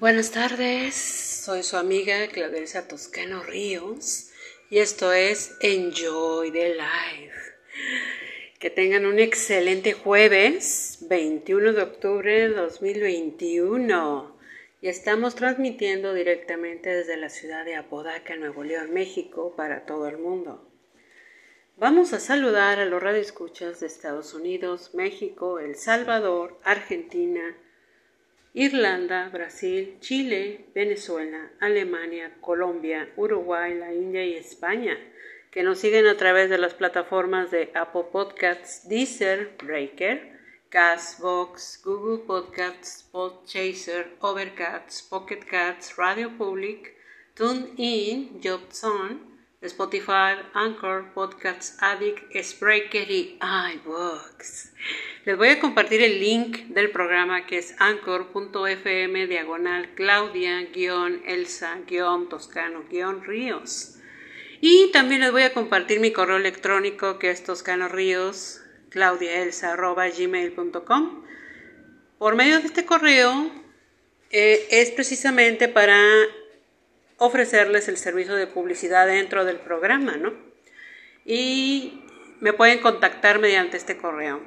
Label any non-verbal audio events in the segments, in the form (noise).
Buenas tardes, soy su amiga Claudia Toscano Ríos y esto es Enjoy the Life. Que tengan un excelente jueves 21 de octubre de 2021 y estamos transmitiendo directamente desde la ciudad de Apodaca, Nuevo León, México, para todo el mundo. Vamos a saludar a los radioescuchas de Estados Unidos, México, El Salvador, Argentina, Irlanda, Brasil, Chile, Venezuela, Alemania, Colombia, Uruguay, la India y España, que nos siguen a través de las plataformas de Apple Podcasts, Deezer, Breaker, Castbox, Google Podcasts, Podchaser, Overcast, Pocket Cats, Radio Public, TuneIn, JobZone, Spotify, Anchor, Podcasts Addict, Spreaker y iBooks. Les voy a compartir el link del programa que es anchor.fm diagonal Claudia-Elsa-Toscano-Ríos. Y también les voy a compartir mi correo electrónico que es toscanoríos claudiaelsa.gmail.com. Por medio de este correo eh, es precisamente para ofrecerles el servicio de publicidad dentro del programa, ¿no? Y me pueden contactar mediante este correo.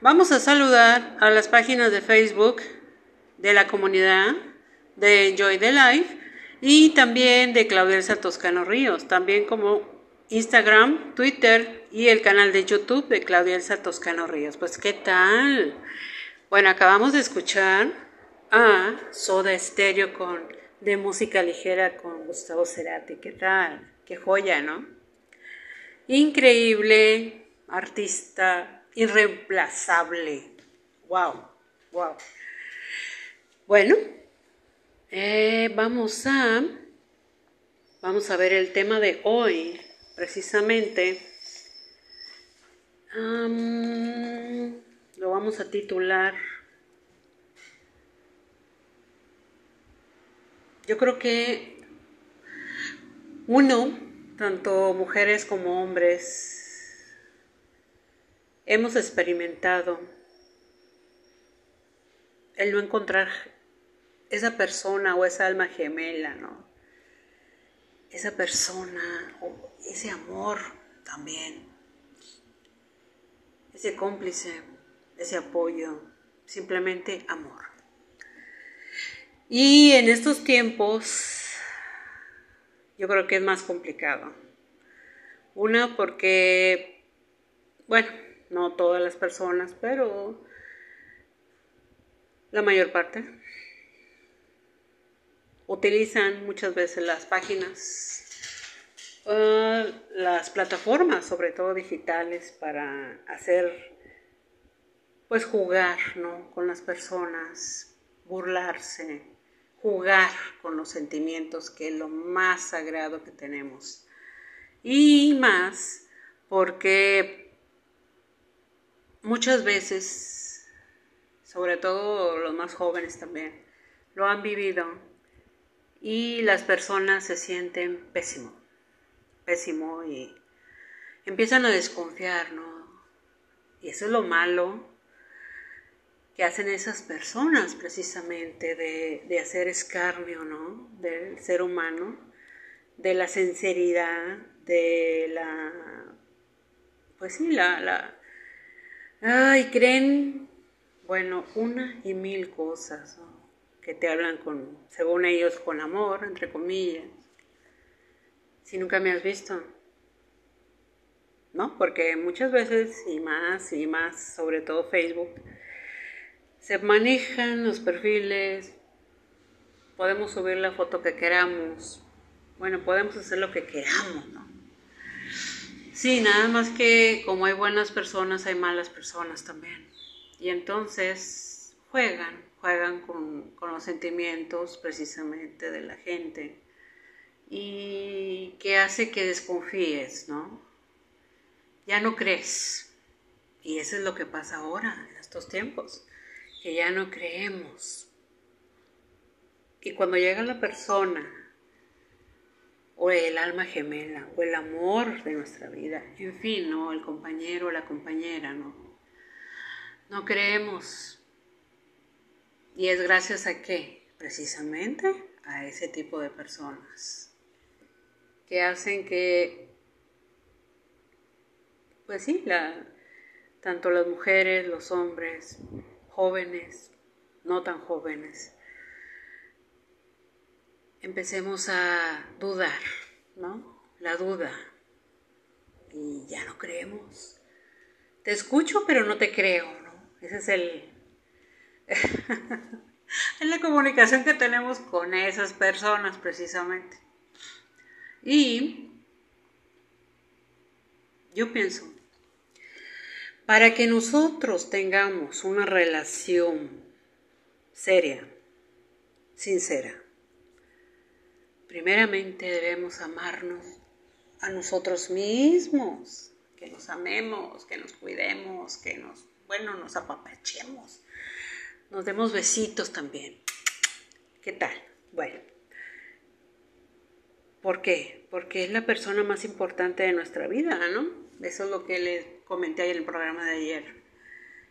Vamos a saludar a las páginas de Facebook de la comunidad de Enjoy the Life y también de Claudia Elsa Toscano Ríos, también como Instagram, Twitter y el canal de YouTube de Claudia Elsa Toscano Ríos. Pues, ¿qué tal? Bueno, acabamos de escuchar a Soda Stereo con de música ligera con Gustavo Cerati. ¿Qué tal? Qué joya, ¿no? Increíble, artista, irreemplazable. Wow, wow. Bueno, eh, vamos a vamos a ver el tema de hoy, precisamente. lo vamos a titular Yo creo que uno, tanto mujeres como hombres, hemos experimentado el no encontrar esa persona o esa alma gemela, ¿no? Esa persona o ese amor también, ese cómplice, ese apoyo, simplemente amor. Y en estos tiempos yo creo que es más complicado. Una porque, bueno, no todas las personas, pero la mayor parte utilizan muchas veces las páginas, uh, las plataformas, sobre todo digitales, para hacer, pues jugar, ¿no? Con las personas, burlarse, jugar con los sentimientos, que es lo más sagrado que tenemos. Y más porque muchas veces, sobre todo los más jóvenes también, lo han vivido y las personas se sienten pésimo, pésimo y empiezan a desconfiar, ¿no? Y eso es lo malo que hacen esas personas precisamente de, hacer escarnio, ¿no? Del ser humano, de la sinceridad, de la, pues sí, la, la, ay, creen, bueno, una y mil cosas, que te hablan con, según ellos, con amor, entre comillas, si nunca me has visto. ¿No? Porque muchas veces, y más, y más, sobre todo Facebook, se manejan los perfiles, podemos subir la foto que queramos, bueno, podemos hacer lo que queramos, ¿no? Sí, nada más que como hay buenas personas, hay malas personas también. Y entonces juegan, juegan con, con los sentimientos precisamente de la gente. Y que hace que desconfíes, ¿no? Ya no crees. Y eso es lo que pasa ahora, en estos tiempos que ya no creemos. Y cuando llega la persona, o el alma gemela, o el amor de nuestra vida, en fin, ¿no? El compañero o la compañera, ¿no? No creemos. Y es gracias a qué? precisamente a ese tipo de personas que hacen que, pues sí, la, tanto las mujeres, los hombres, jóvenes, no tan jóvenes, empecemos a dudar, ¿no? La duda. Y ya no creemos. Te escucho, pero no te creo, ¿no? Ese es el... (laughs) es la comunicación que tenemos con esas personas precisamente. Y yo pienso, para que nosotros tengamos una relación seria, sincera, primeramente debemos amarnos a nosotros mismos, que nos amemos, que nos cuidemos, que nos, bueno, nos apapachemos, nos demos besitos también. ¿Qué tal? Bueno, ¿por qué? Porque es la persona más importante de nuestra vida, ¿no? Eso es lo que les comenté en el programa de ayer.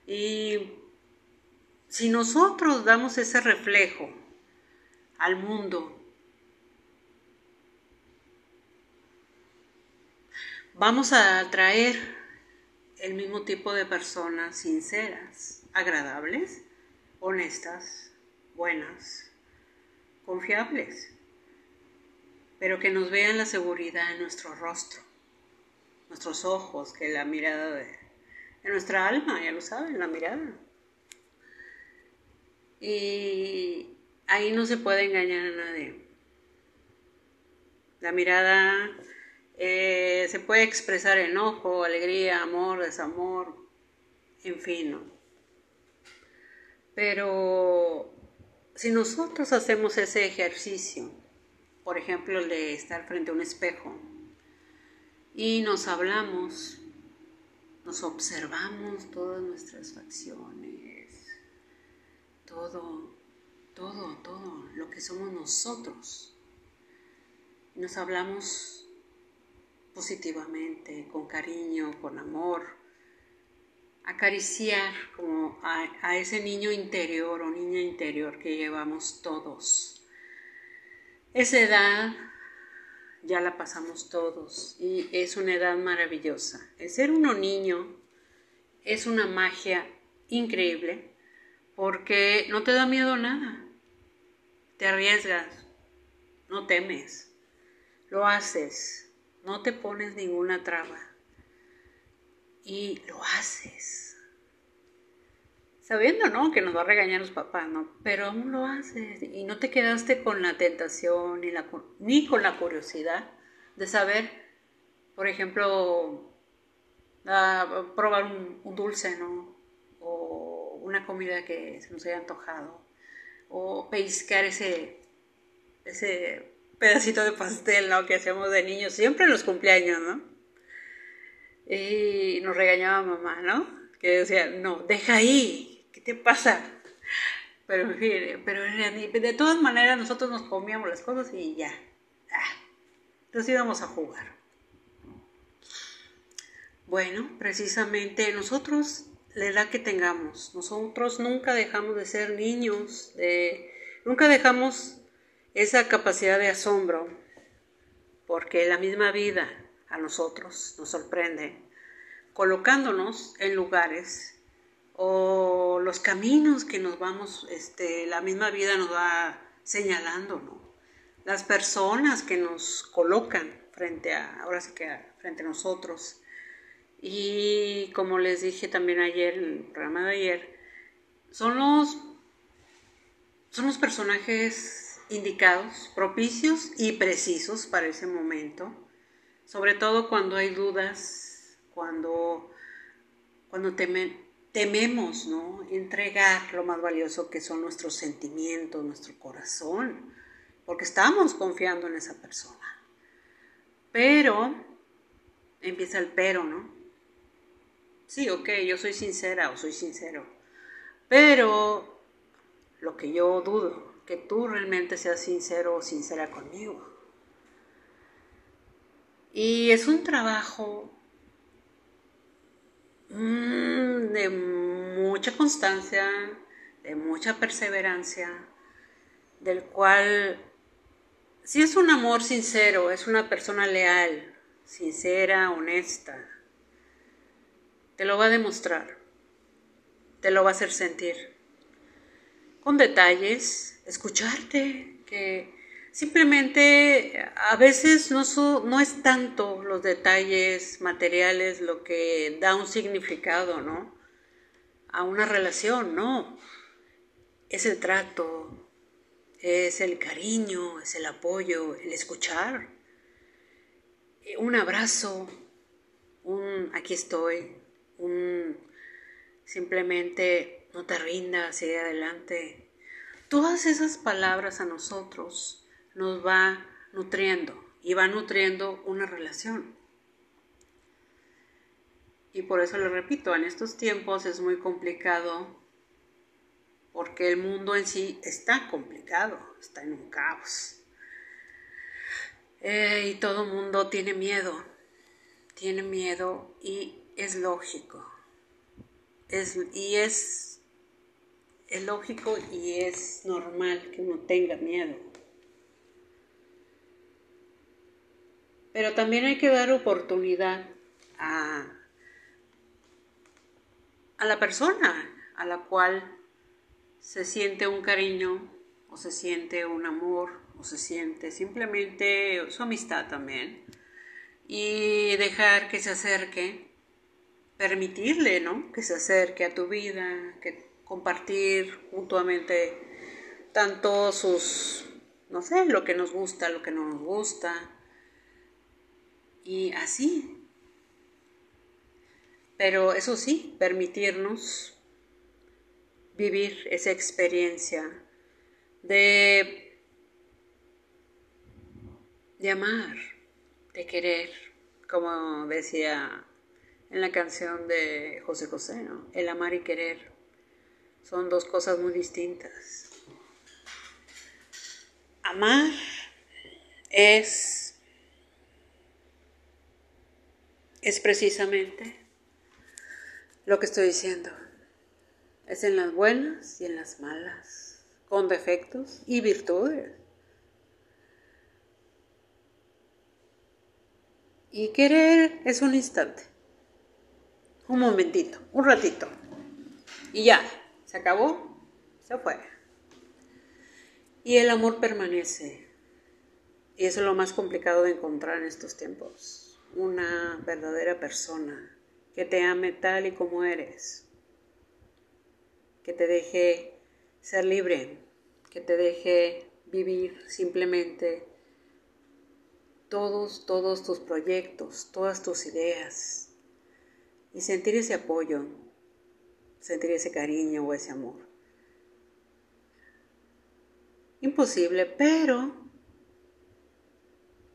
Y si nosotros damos ese reflejo al mundo, vamos a atraer el mismo tipo de personas sinceras, agradables, honestas, buenas, confiables, pero que nos vean la seguridad en nuestro rostro, nuestros ojos, que la mirada de, nuestra alma, ya lo saben, la mirada. Y ahí no se puede engañar a nadie. La mirada eh, se puede expresar enojo, alegría, amor, desamor, en fin. Pero si nosotros hacemos ese ejercicio, por ejemplo, el de estar frente a un espejo, y nos hablamos, nos observamos todas nuestras facciones, todo, todo, todo lo que somos nosotros. Nos hablamos positivamente, con cariño, con amor, acariciar como a, ese niño interior o niña interior que llevamos todos. Esa edad ya la pasamos todos y es una edad maravillosa. El ser uno niño es una magia increíble porque no te da miedo nada. Te arriesgas, no temes, lo haces, no te pones ninguna traba y lo haces. Sabiendo, ¿no? Que nos va a regañar los papás, ¿no? Pero aún lo haces y no te quedaste con la tentación ni, ni con la curiosidad de saber, por ejemplo, probar un, dulce, ¿no? O una comida que se nos haya antojado. O pescar ese, ese pedacito de pastel, ¿no? Que hacíamos de niños, siempre en los cumpleaños, ¿no? Y nos regañaba mamá, ¿no? Que decía, no, deja ahí, ¿qué te pasa? Pero, pero de todas maneras nosotros nos comíamos las cosas y ya. Ah, entonces íbamos a jugar. Bueno, precisamente nosotros, la edad que tengamos, nosotros nunca dejamos de ser niños, de, nunca dejamos esa capacidad de asombro, porque la misma vida a nosotros nos sorprende, colocándonos en lugares o los caminos que nos vamos, este, la misma vida nos va señalando, ¿no? Las personas que nos colocan frente a, ahora sí que frente a nosotros. Y como les dije también ayer, en el programa de ayer, son los, son los personajes indicados, propicios y precisos para ese momento, sobre todo cuando hay dudas, cuando, cuando tememos ¿no? entregar lo más valioso que son nuestros sentimientos, nuestro corazón, porque estamos confiando en esa persona. Pero, empieza el pero, ¿no? Sí, ok, yo soy sincera o soy sincero, pero lo que yo dudo que tú realmente seas sincero o sincera conmigo. Y es un trabajo de mucha constancia, de mucha perseverancia del cual, si es un amor sincero, es una persona leal, sincera, honesta, te lo va a demostrar, te lo va a hacer sentir, con detalles, escucharte, que simplemente a veces no, no es tanto los detalles materiales lo que da un significado, ¿no? A una relación, no. Es el trato, es el cariño, es el apoyo, el escuchar, un abrazo, un aquí estoy, un simplemente no te rindas, sigue adelante. Todas esas palabras a nosotros nos va nutriendo y va nutriendo una relación. Y por eso le repito, en estos tiempos es muy complicado porque el mundo en sí está complicado, está en un caos. Eh, y todo mundo tiene miedo, tiene miedo y es lógico. Es, y es, es lógico y es normal que uno tenga miedo. Pero también hay que dar oportunidad a, a la persona a la cual se siente un cariño o se siente un amor o se siente simplemente su amistad también y dejar que se acerque, permitirle, ¿no? Que se acerque a tu vida, que compartir mutuamente tanto sus, no sé, lo que nos gusta, lo que no nos gusta y así. Pero eso sí, permitirnos vivir esa experiencia de, de amar, de querer, como decía en la canción de José José, el amar y querer son dos cosas muy distintas. Amar es, es precisamente lo que estoy diciendo. Es en las buenas y en las malas, con defectos y virtudes. Y querer es un instante, un momentito, un ratito. Y ya, se acabó, se fue. Y el amor permanece. Y eso es lo más complicado de encontrar en estos tiempos. Una verdadera persona que te ame tal y como eres que te deje ser libre, que te deje vivir simplemente todos, todos tus proyectos, todas tus ideas y sentir ese apoyo, sentir ese cariño o ese amor. Imposible, pero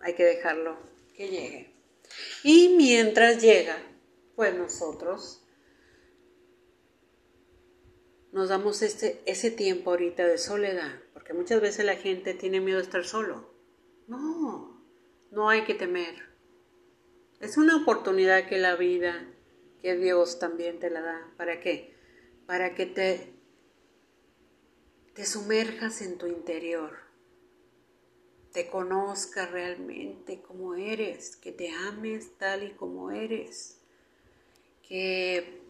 hay que dejarlo que llegue. Y mientras llega, pues nosotros nos damos este, ese tiempo ahorita de soledad, porque muchas veces la gente tiene miedo de estar solo. No, no hay que temer. Es una oportunidad que la vida, que Dios también te la da. ¿Para qué? Para que te, te sumerjas en tu interior, te conozcas realmente como eres, que te ames tal y como eres, que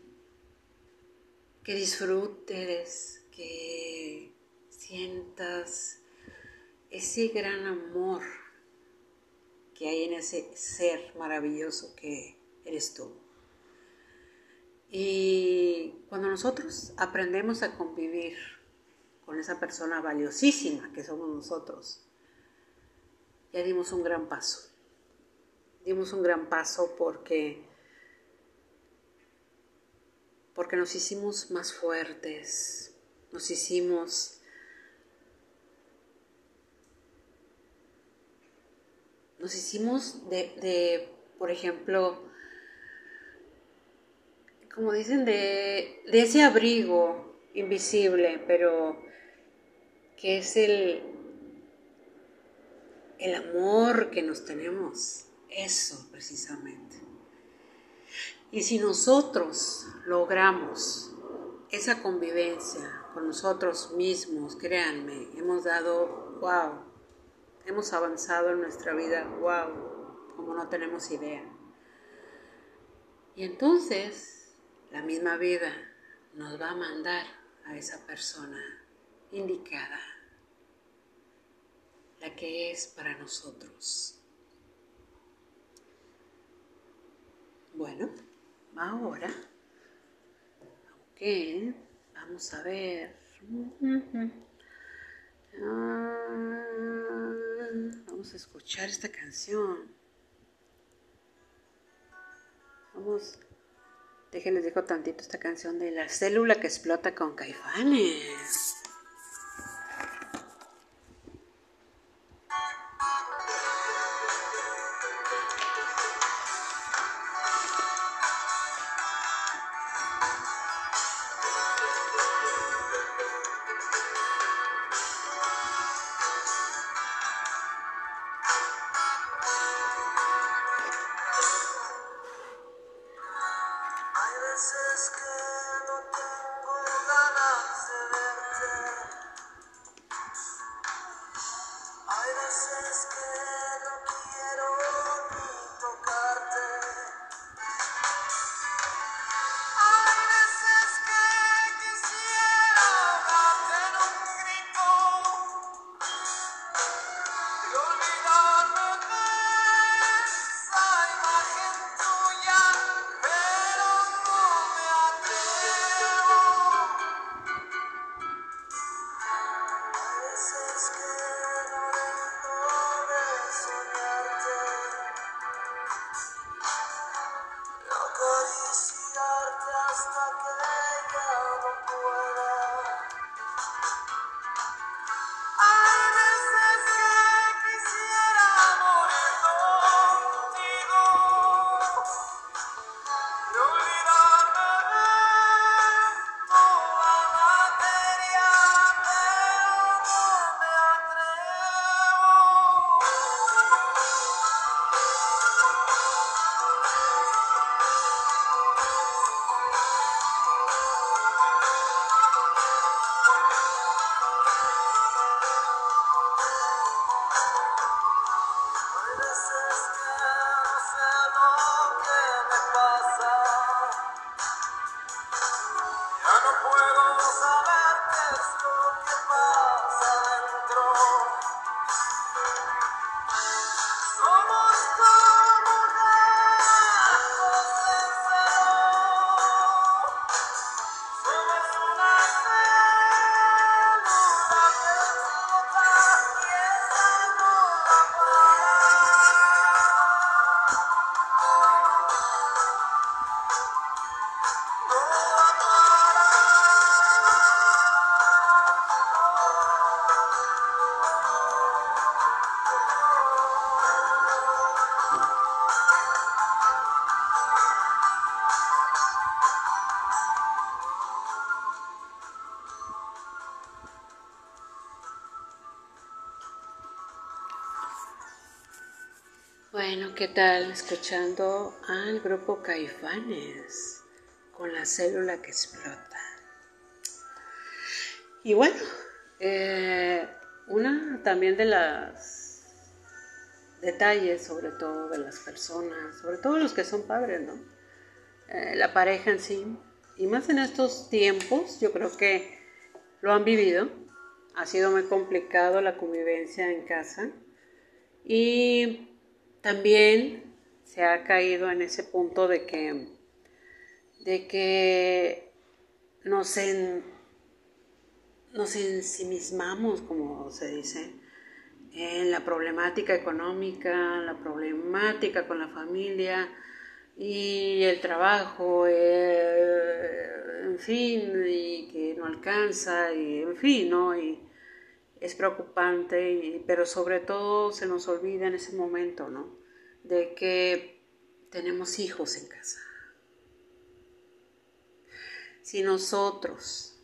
que disfrutes, que sientas ese gran amor que hay en ese ser maravilloso que eres tú. Y cuando nosotros aprendemos a convivir con esa persona valiosísima que somos nosotros, ya dimos un gran paso. Dimos un gran paso porque porque nos hicimos más fuertes, nos hicimos nos hicimos de, por ejemplo, como dicen, de, de, ese abrigo invisible, pero que es el, el amor que nos tenemos, eso precisamente. Y si nosotros logramos esa convivencia con nosotros mismos, créanme, hemos dado, wow, hemos avanzado en nuestra vida, wow, como no tenemos idea. Y entonces la misma vida nos va a mandar a esa persona indicada, la que es para nosotros. Bueno, ahora, ok, vamos a ver. Ah, vamos a escuchar esta canción. Vamos, déjenles dejo tantito esta canción de la célula que explota con caifanes. Bueno, ¿qué tal? Escuchando al grupo Caifanes con la célula que explota. Y bueno, eh, una también de las detalles, sobre todo de las personas, sobre todo los que son padres, ¿no? Eh, la pareja en sí, y más en estos tiempos, yo creo que lo han vivido. Ha sido muy complicado la convivencia en casa. Y también se ha caído en ese punto de que, de que nos, nos ensimismamos, como se dice, en la problemática económica, la problemática con la familia y el trabajo, eh, en fin, y que no alcanza, y en fin, ¿no? Y, es preocupante, pero sobre todo se nos olvida en ese momento, ¿no? De que tenemos hijos en casa. Si nosotros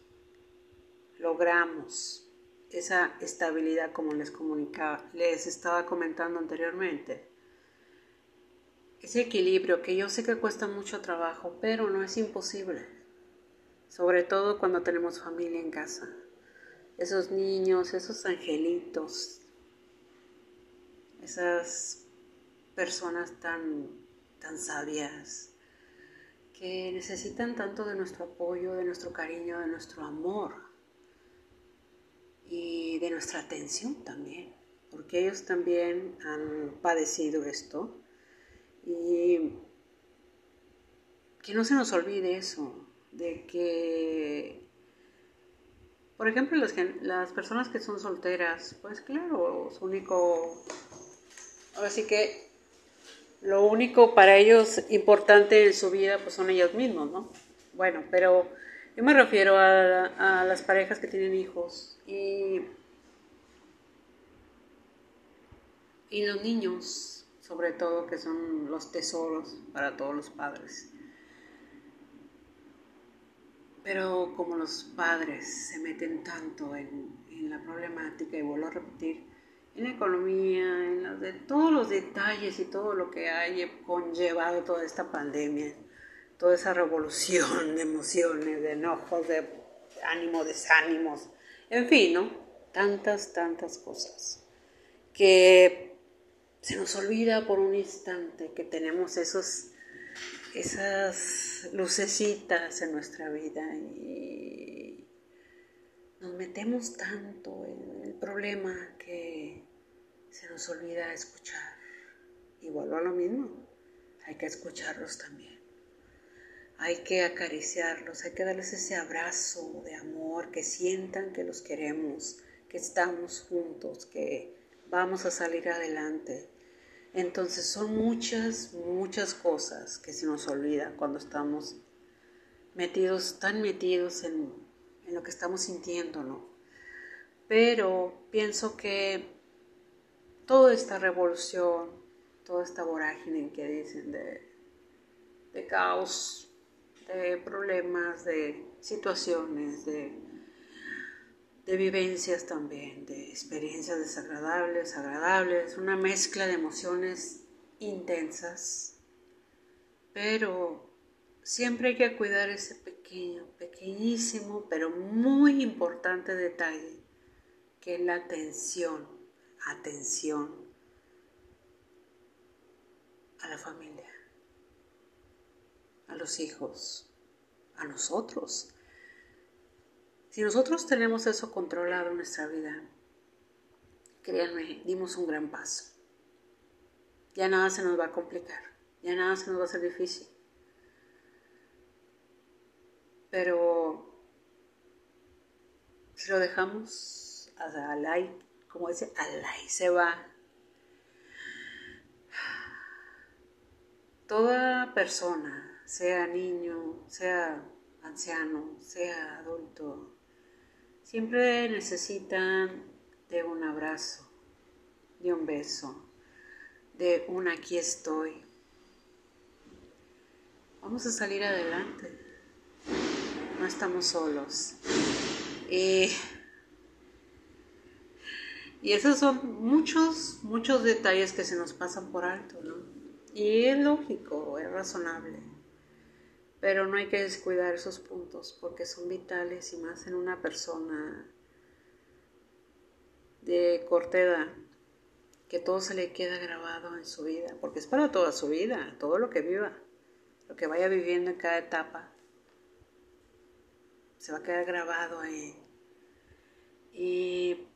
logramos esa estabilidad como les comunicaba, les estaba comentando anteriormente, ese equilibrio que yo sé que cuesta mucho trabajo, pero no es imposible. sobre todo cuando tenemos familia en casa. Esos niños, esos angelitos, esas personas tan, tan sabias que necesitan tanto de nuestro apoyo, de nuestro cariño, de nuestro amor y de nuestra atención también, porque ellos también han padecido esto. Y que no se nos olvide eso, de que, por ejemplo, las, las personas que son solteras, pues claro, su único, ahora sí que lo único para ellos importante en su vida pues son ellos mismos, ¿no? Bueno, pero yo me refiero a, a las parejas que tienen hijos y, y los niños, sobre todo, que son los tesoros para todos los padres. Pero como los padres se meten tanto en, en la problemática, y vuelvo a repetir, en la economía, en de todos los detalles y todo lo que hay conllevado toda esta pandemia, toda esa revolución de emociones, de enojos, de ánimo, desánimos, en fin, ¿no? Tantas, tantas cosas que se nos olvida por un instante que tenemos esos, esas lucecitas en nuestra vida y nos metemos tanto en el problema que se nos olvida escuchar. Vuelvo a lo mismo, hay que escucharlos también. Hay que acariciarlos, hay que darles ese abrazo de amor, que sientan que los queremos, que estamos juntos, que vamos a salir adelante. Entonces son muchas, muchas cosas que se nos olvidan cuando estamos metidos, tan metidos en, en lo que estamos sintiendo, ¿no? Pero pienso que toda esta revolución, toda esta vorágine que dicen de, caos, de problemas, de situaciones, de, de vivencias también, de experiencias desagradables, agradables, una mezcla de emociones intensas, pero siempre hay que cuidar ese pequeño, pequeñísimo, pero muy importante detalle, que es la atención atención a la familia, a los hijos, a nosotros. Si nosotros tenemos eso controlado en nuestra vida, créanme, dimos un gran paso. Ya nada se nos va a complicar, ya nada se nos va a hacer difícil. Pero si lo dejamos al aire, como dice, y se va. Toda persona, sea niño, sea anciano, sea adulto, siempre necesitan de un abrazo, de un beso, de un aquí estoy. Vamos a salir adelante. No estamos solos. Y y esos son muchos, muchos detalles que se nos pasan por alto, ¿no? Y es lógico, es razonable. Pero no hay que descuidar esos puntos porque son vitales y más en una persona de corta que todo se le queda grabado en su vida, porque es para toda su vida, todo lo que viva, lo que vaya viviendo en cada etapa, se va a quedar grabado ahí. Y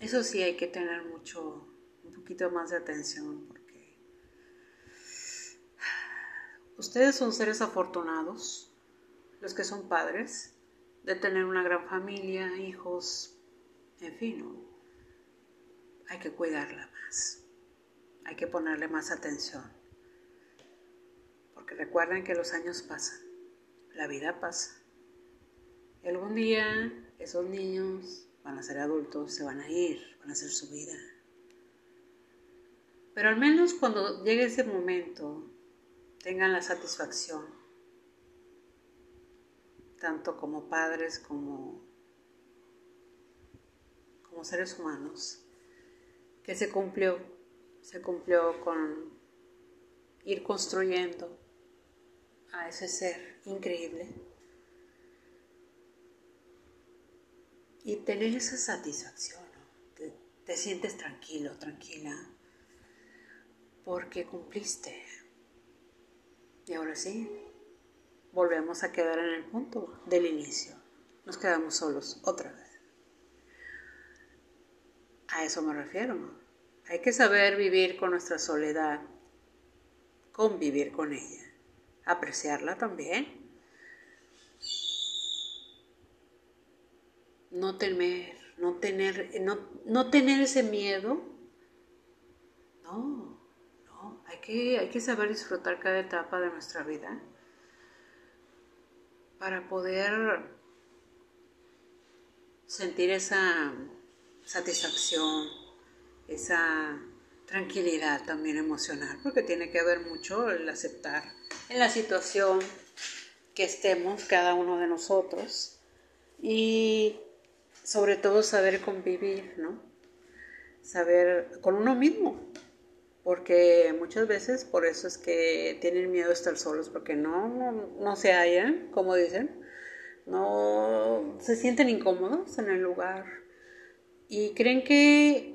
eso sí hay que tener mucho, un poquito más de atención porque ustedes son seres afortunados, los que son padres, de tener una gran familia, hijos, en fin, hay que cuidarla más, hay que ponerle más atención. Porque recuerden que los años pasan, la vida pasa. Y algún día esos niños van a ser adultos, se van a ir, van a hacer su vida. Pero al menos cuando llegue ese momento, tengan la satisfacción, tanto como padres como, como seres humanos, que se cumplió, se cumplió con ir construyendo a ese ser increíble. Y tener esa satisfacción, te sientes tranquilo, tranquila, porque cumpliste, y ahora sí, volvemos a quedar en el punto del inicio. Nos quedamos solos otra vez. A eso me refiero. Hay que saber vivir con nuestra soledad, convivir con ella, apreciarla también. No temer, no tener, no, tener ese miedo. No, no, hay que, saber disfrutar cada etapa de nuestra vida para poder sentir esa satisfacción, esa tranquilidad también emocional, porque tiene que ver mucho el aceptar en la situación que estemos cada uno de nosotros y sobre todo saber convivir, ¿no? Saber con uno mismo, porque muchas veces por eso es que tienen miedo de estar solos, porque no, no, no se hallan, como dicen, no se sienten incómodos en el lugar. Y creen que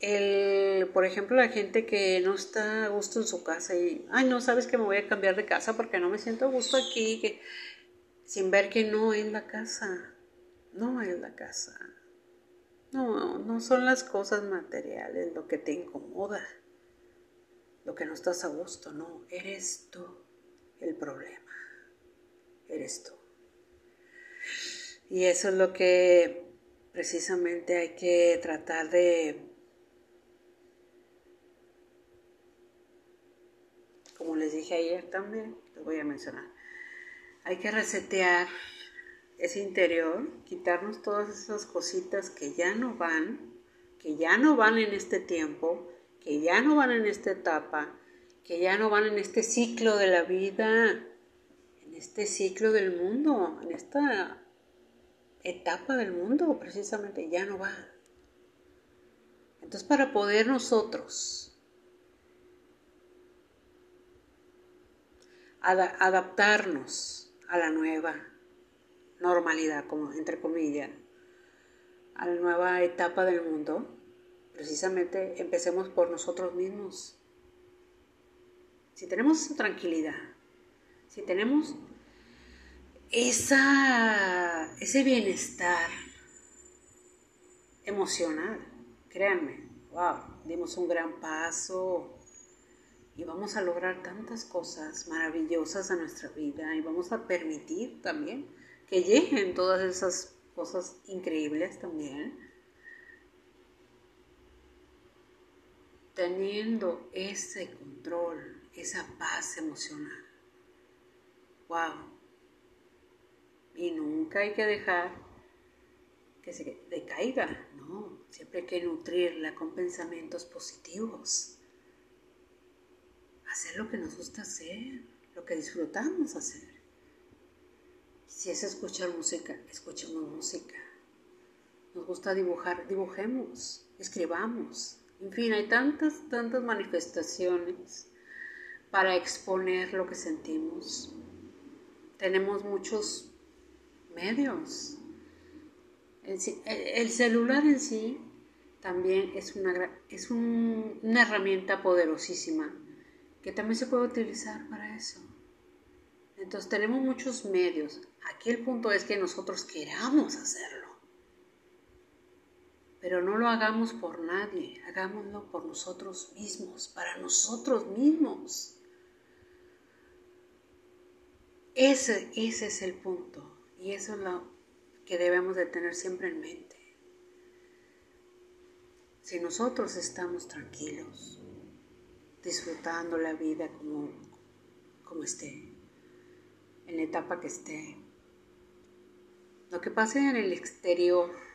el, por ejemplo, la gente que no está a gusto en su casa y, ay, no sabes que me voy a cambiar de casa porque no me siento a gusto aquí, que, sin ver que no es la casa, no es la casa. No, no son las cosas materiales lo que te incomoda, lo que no estás a gusto, no, eres tú el problema, eres tú. Y eso es lo que precisamente hay que tratar de, como les dije ayer también, les voy a mencionar, hay que resetear ese interior, quitarnos todas esas cositas que ya no van, que ya no van en este tiempo, que ya no van en esta etapa, que ya no van en este ciclo de la vida, en este ciclo del mundo, en esta etapa del mundo precisamente ya no va. Entonces para poder nosotros adaptarnos a la nueva normalidad, como entre comillas, a la nueva etapa del mundo, precisamente empecemos por nosotros mismos. Si tenemos esa tranquilidad, si tenemos esa, ese bienestar emocional, créanme, wow, dimos un gran paso y vamos a lograr tantas cosas maravillosas a nuestra vida y vamos a permitir también que lleguen todas esas cosas increíbles también. Teniendo ese control, esa paz emocional. Wow, y nunca hay que dejar que se decaiga, no, siempre hay que nutrirla con pensamientos positivos. Hacer lo que nos gusta hacer, lo que disfrutamos hacer. Si es escuchar música, escuchemos música. Nos gusta dibujar, dibujemos, escribamos. En fin, hay tantas, tantas manifestaciones para exponer lo que sentimos. Tenemos muchos medios. El, celular en sí también es, una, es una herramienta poderosísima que también se puede utilizar para eso. Entonces tenemos muchos medios. Aquí el punto es que nosotros queramos hacerlo. Pero no lo hagamos por nadie, hagámoslo por nosotros mismos, para nosotros mismos. Ese, ese es el punto. Y eso es lo que debemos de tener siempre en mente. Si nosotros estamos tranquilos, disfrutando la vida como, como esté, en la etapa que esté, lo que pase en el exterior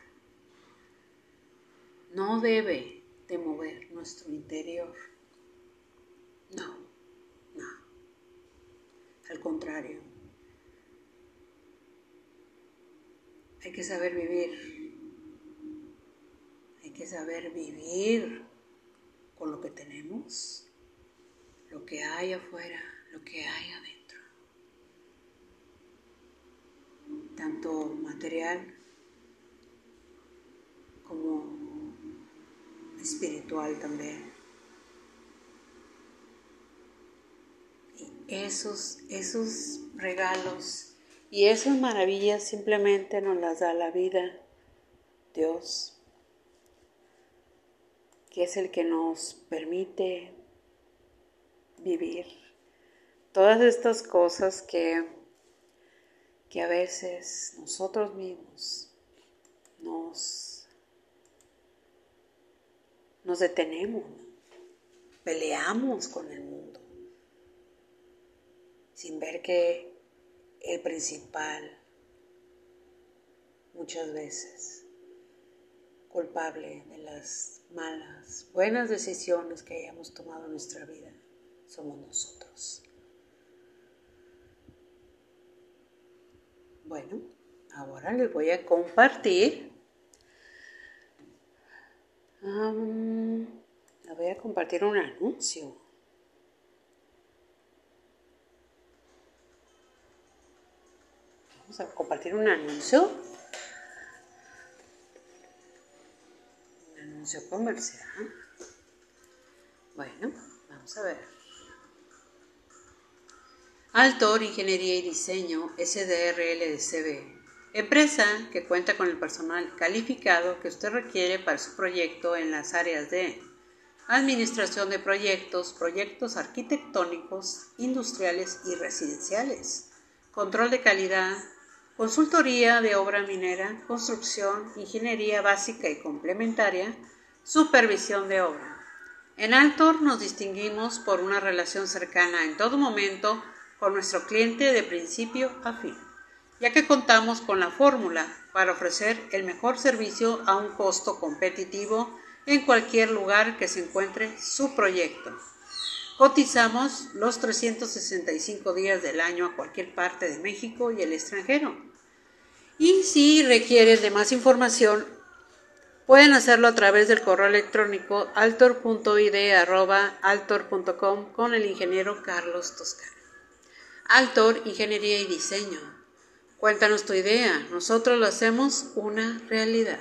no debe de mover nuestro interior. No, no. Al contrario, Hay que saber vivir. Hay que saber vivir con lo que tenemos, lo que hay afuera, lo que hay adentro. Tanto material como espiritual también. Esos, esos regalos y esas maravillas simplemente nos las da la vida, Dios, que es el que nos permite vivir todas estas cosas que, que a veces nosotros mismos nos, nos detenemos, peleamos con el mundo, sin ver que el principal muchas veces culpable de las malas, buenas decisiones que hayamos tomado en nuestra vida somos nosotros. Bueno, ahora les voy a compartir. Voy a compartir un anuncio. Vamos a compartir un anuncio. Un anuncio comercial. Bueno, vamos a ver. Altor Ingeniería y Diseño SDRL Empresa que cuenta con el personal calificado que usted requiere para su proyecto en las áreas de administración de proyectos, proyectos arquitectónicos, industriales y residenciales, control de calidad, consultoría de obra minera, construcción, ingeniería básica y complementaria, supervisión de obra. En Altor nos distinguimos por una relación cercana en todo momento con nuestro cliente de principio a fin, ya que contamos con la fórmula para ofrecer el mejor servicio a un costo competitivo en cualquier lugar que se encuentre su proyecto. Cotizamos los 365 días del año a cualquier parte de México y el extranjero. Y si requieren de más información, pueden hacerlo a través del correo electrónico altor.id.altor.com con el ingeniero Carlos Toscano. Altor, Ingeniería y Diseño. Cuéntanos tu idea, nosotros lo hacemos una realidad.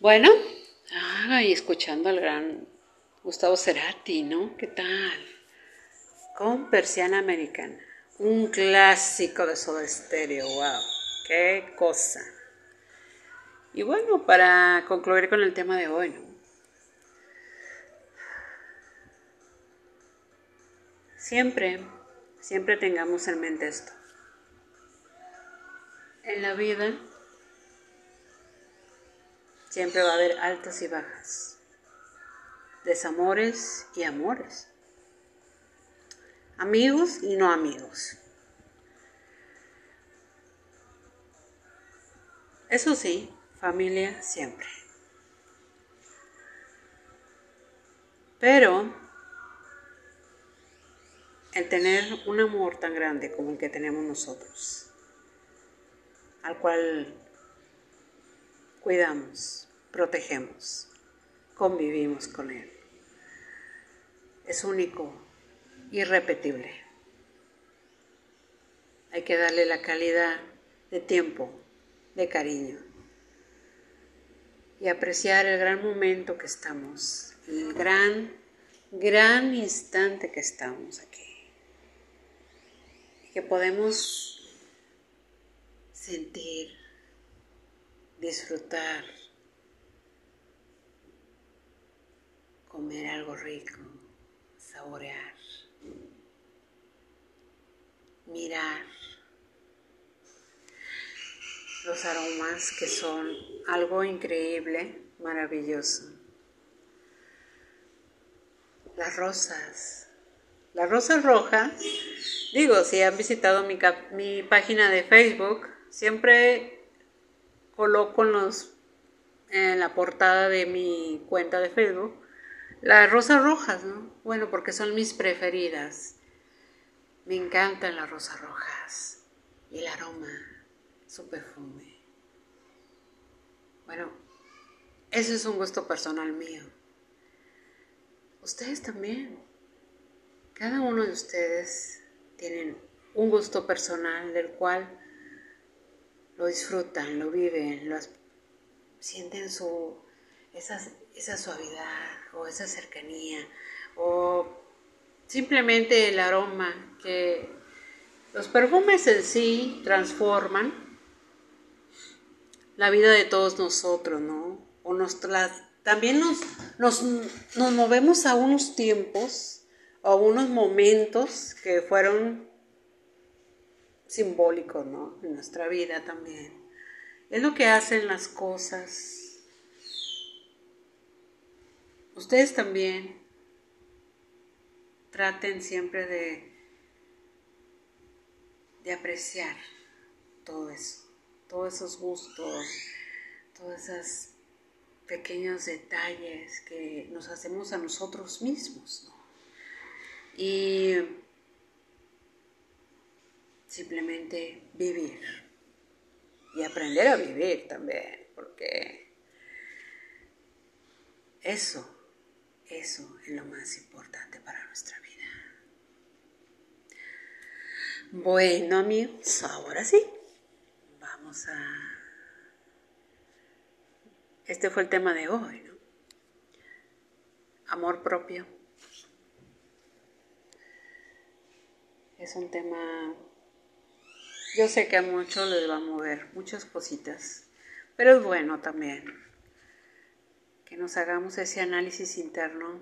Bueno, ay, escuchando al gran Gustavo Cerati, ¿no? ¿Qué tal? Con Persiana Americana, un clásico de Soda Stereo, wow, qué cosa. Y bueno, para concluir con el tema de hoy, ¿no? Siempre, siempre tengamos en mente esto. En la vida siempre va a haber altas y bajas, desamores y amores, amigos y no amigos. Eso sí, familia siempre. Pero el tener un amor tan grande como el que tenemos nosotros, al cual cuidamos, protegemos, convivimos con él, es único, irrepetible. Hay que darle la calidad de tiempo, de cariño y apreciar el gran momento que estamos, el gran, gran instante que estamos aquí. Que podemos sentir, disfrutar, comer algo rico, saborear, mirar los aromas que son algo increíble, maravilloso. Las rosas. Las rosas rojas, digo, si han visitado mi, mi página de Facebook, siempre coloco los, en la portada de mi cuenta de Facebook las rosas rojas, ¿no? Bueno, porque son mis preferidas. Me encantan las rosas rojas y el aroma su perfume. Bueno, eso es un gusto personal mío. Ustedes también. Cada uno de ustedes tienen un gusto personal del cual lo disfrutan, lo viven, lo sienten su esa, esa suavidad o esa cercanía o simplemente el aroma que los perfumes en sí transforman la vida de todos nosotros, ¿no? O también nos, nos, nos movemos a unos tiempos, a unos momentos que fueron simbólicos, ¿no? En nuestra vida también. Es lo que hacen las cosas. Ustedes también traten siempre de, de apreciar todo eso todos esos gustos, todos esos pequeños detalles que nos hacemos a nosotros mismos. Y simplemente vivir y aprender a vivir también, porque eso, eso es lo más importante para nuestra vida. Bueno amigos, ahora sí, a... Este fue el tema de hoy, ¿no? Amor propio. Es un tema, yo sé que a muchos les va a mover muchas cositas, pero es bueno también que nos hagamos ese análisis interno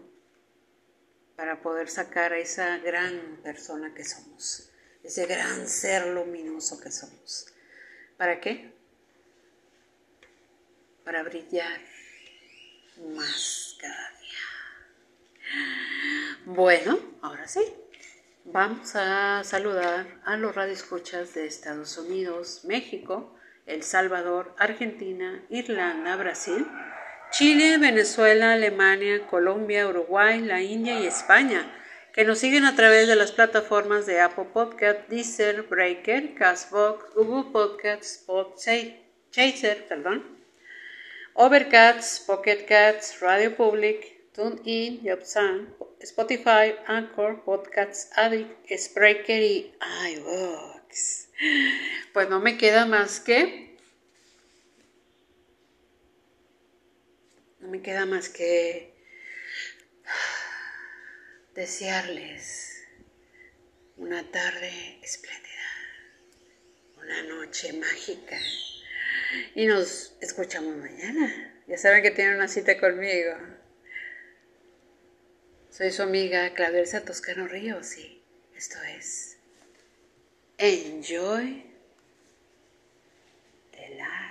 para poder sacar a esa gran persona que somos, ese gran ser luminoso que somos. ¿Para qué? Para brillar más cada día. Bueno, ahora sí. Vamos a saludar a los radioescuchas de Estados Unidos, México, El Salvador, Argentina, Irlanda, Brasil, Chile, Venezuela, Alemania, Colombia, Uruguay, la India y España que nos siguen a través de las plataformas de Apple Podcast, Deezer, Breaker, Castbox, Google Podcasts, Chaser, perdón, Overcast, Pocket Cats, Radio Public, TuneIn, YopSan, Spotify, Anchor, Podcasts Addict, Spreaker y iVoox. Pues no me queda más que no me queda más que desearles una tarde espléndida, una noche mágica. Y nos escuchamos mañana. Ya saben que tienen una cita conmigo. Soy su amiga Claudia Toscano Ríos y Esto es Enjoy the Life.